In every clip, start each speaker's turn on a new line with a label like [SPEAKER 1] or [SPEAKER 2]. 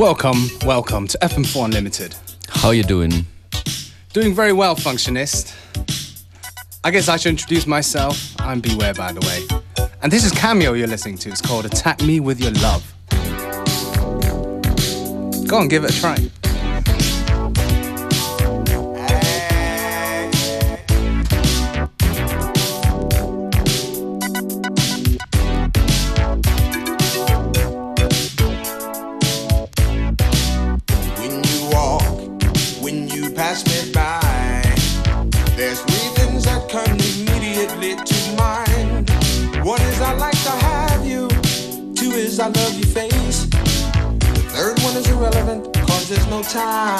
[SPEAKER 1] Welcome, welcome to FM4 Unlimited.
[SPEAKER 2] How you doing?
[SPEAKER 1] Doing very well, functionist. I guess I should introduce myself. I'm Beware, by the way. And this is Cameo you're listening to. It's called Attack Me With Your Love. Go and give it a try.
[SPEAKER 3] time.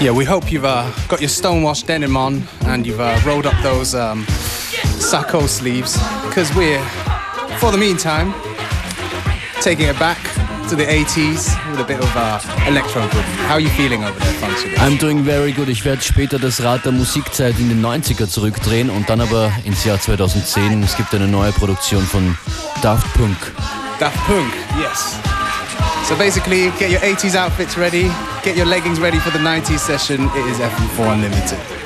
[SPEAKER 4] Yeah, we hope you've uh, got your stonewashed denim on and you've uh, rolled up those um, sacco sleeves because we're, for the meantime, taking it back to the 80s with a bit of uh, electro boogie. How are you feeling over there, Function?
[SPEAKER 2] I'm doing very good. Ich werde später das Rad der Musikzeit in den 90er zurückdrehen und dann aber ins Jahr 2010. Es gibt eine neue Produktion von Daft Punk.
[SPEAKER 4] Daft Punk, yes. So basically, get your 80s outfits ready, get your leggings ready for the 90s session. It is FM4 Unlimited.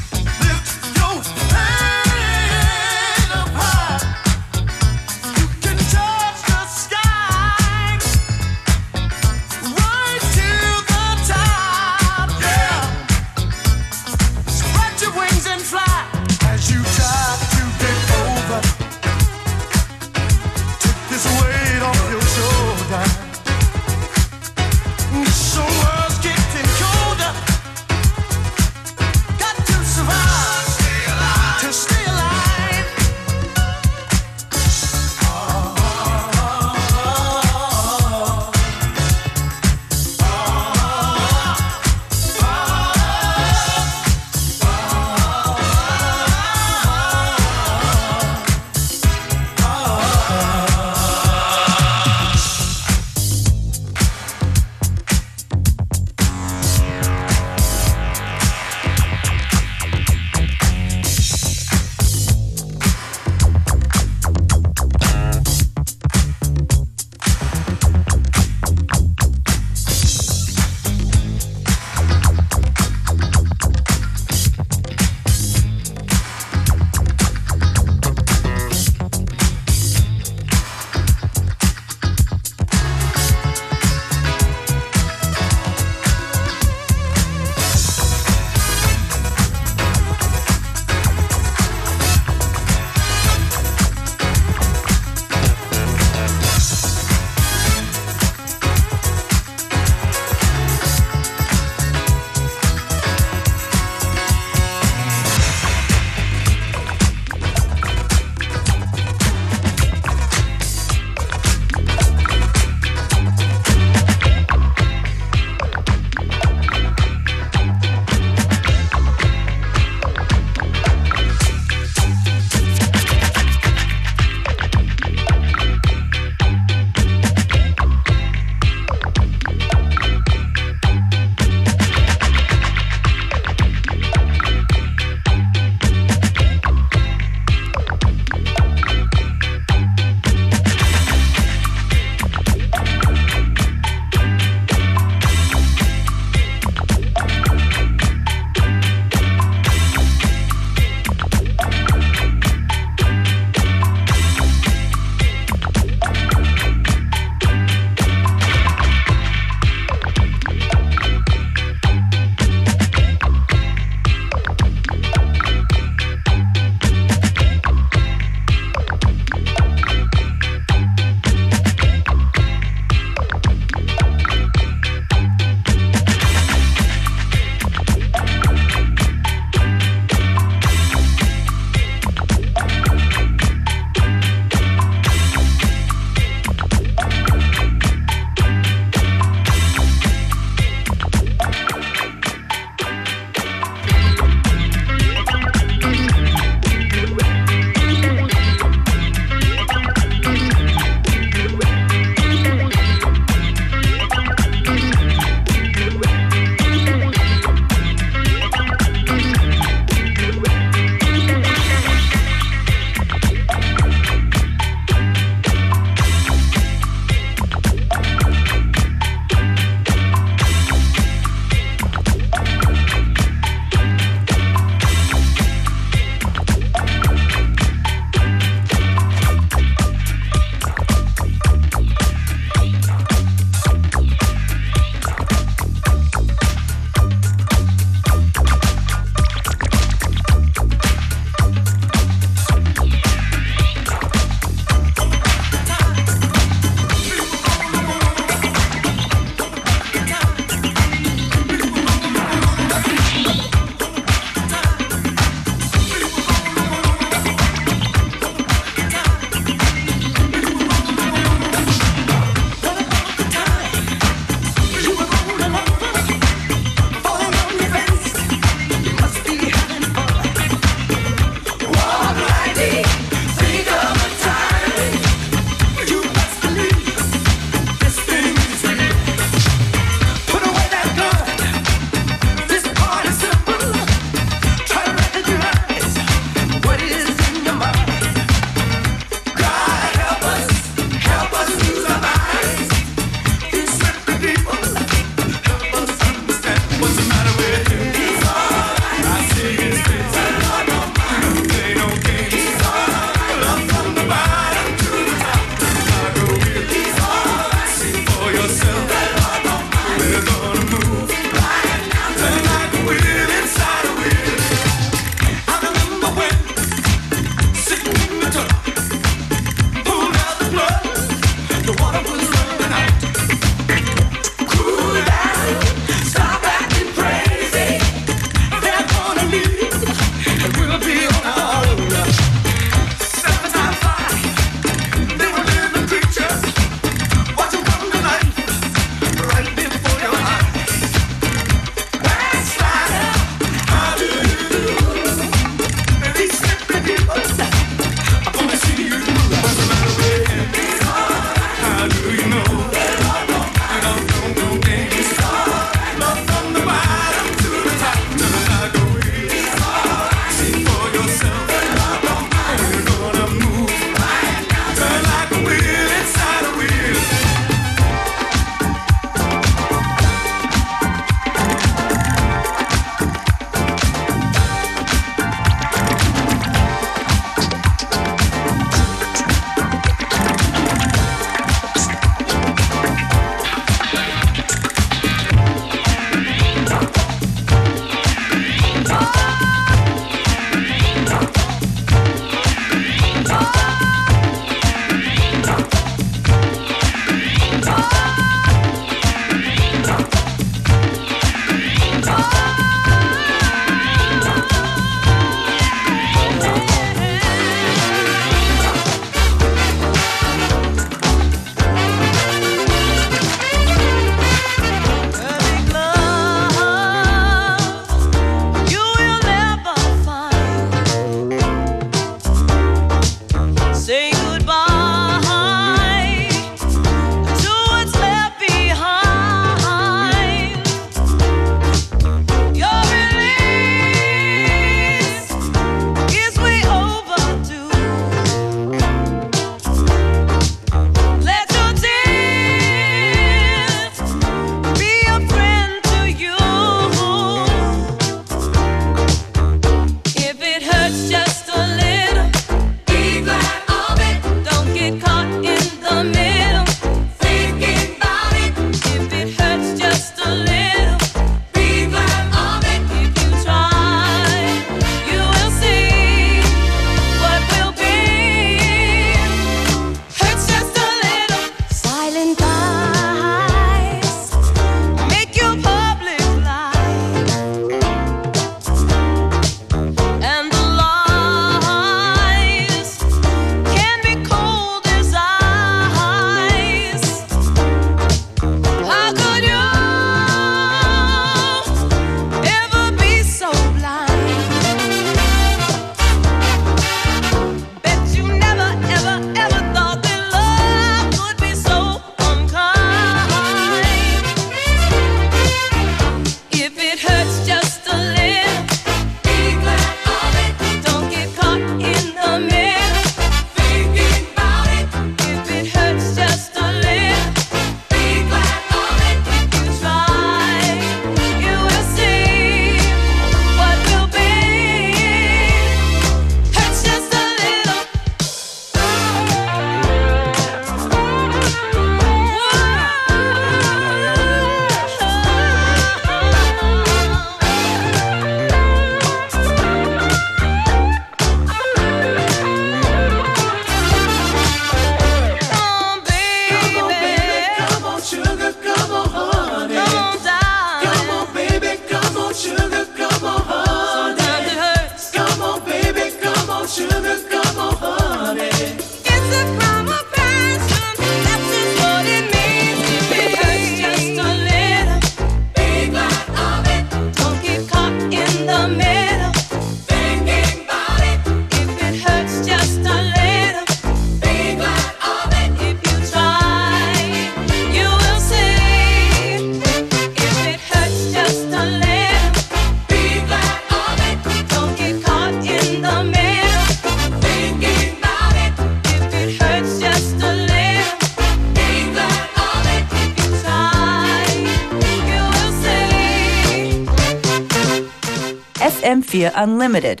[SPEAKER 5] Unlimited.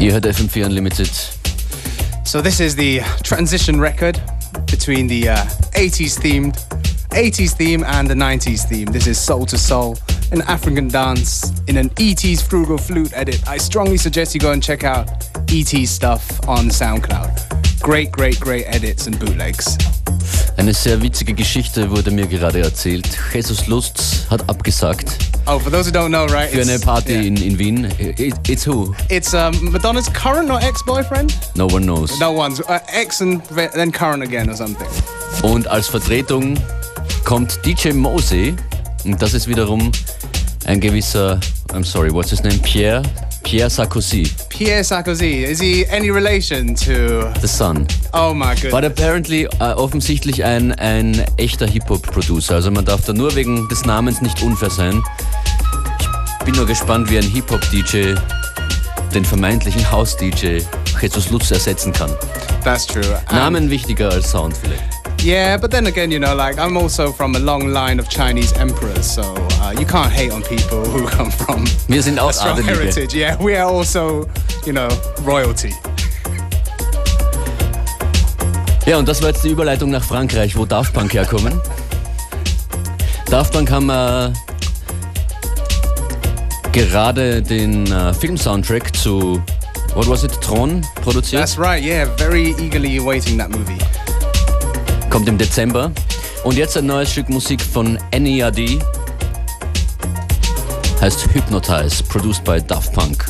[SPEAKER 2] Ihr hört FM4 Unlimited.
[SPEAKER 6] So this is the transition record between the uh, 80s themed 80s theme and the 90s theme. This is Soul II Soul, an African dance in an ET's Frugal Flute edit. I strongly suggest you go and check out ET's stuff on SoundCloud. Great, great, great edits and bootlegs.
[SPEAKER 2] Eine sehr witzige Geschichte wurde mir gerade erzählt. Jesus Luz hat abgesagt
[SPEAKER 6] Oh, for those who don't know, right?
[SPEAKER 2] für eine
[SPEAKER 6] it's-
[SPEAKER 2] Party
[SPEAKER 6] yeah.
[SPEAKER 2] in, in Wien. It, it's who?
[SPEAKER 6] It's um, Madonna's current or ex-boyfriend?
[SPEAKER 2] No one knows.
[SPEAKER 6] No one's uh, ex and then current again or something.
[SPEAKER 2] Und als Vertretung kommt DJ Mosey. Und das ist wiederum ein gewisser, I'm sorry, what's his name? Pierre? Pierre Sarkozy,
[SPEAKER 6] Pierre Sarkozy. Is he any relation to?
[SPEAKER 2] the son.
[SPEAKER 6] Oh my
[SPEAKER 2] But
[SPEAKER 6] goodness.
[SPEAKER 2] apparently äh, offensichtlich ein, ein echter Hip-Hop-Producer. Also man darf da nur wegen des Namens nicht unfair sein. Ich bin nur gespannt, wie ein Hip-Hop-DJ den vermeintlichen House-DJ Jesus Lutz ersetzen kann.
[SPEAKER 6] That's true.
[SPEAKER 2] Namen wichtiger als Sound vielleicht.
[SPEAKER 7] Yeah, but then again, you know, like I'm also from a long line of Chinese emperors, so uh, you can't hate on people who come from
[SPEAKER 8] Wir sind auch a
[SPEAKER 7] strong
[SPEAKER 8] Adelige.
[SPEAKER 7] heritage. Yeah, we are also, you know, royalty.
[SPEAKER 8] Ja, und das war jetzt die Überleitung nach Frankreich. Wo Daft Punk herkommen? Daft Punk haben äh, gerade den äh, Film-Soundtrack zu What was it? Tron produziert?
[SPEAKER 7] That's right, yeah, very eagerly awaiting that movie.
[SPEAKER 8] Kommt im Dezember. Und jetzt ein neues Stück Musik von NERD. Heißt Hypnotize, produced by Daft Punk.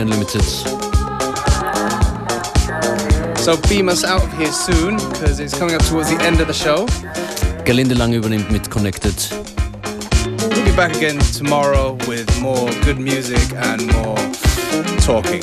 [SPEAKER 8] Unlimited.
[SPEAKER 7] So beam us out of here soon, because it's coming up towards the end of the show.
[SPEAKER 8] Gerlinde Lang übernimmt mit Connected.
[SPEAKER 7] We'll be back again tomorrow with more good music and more talking.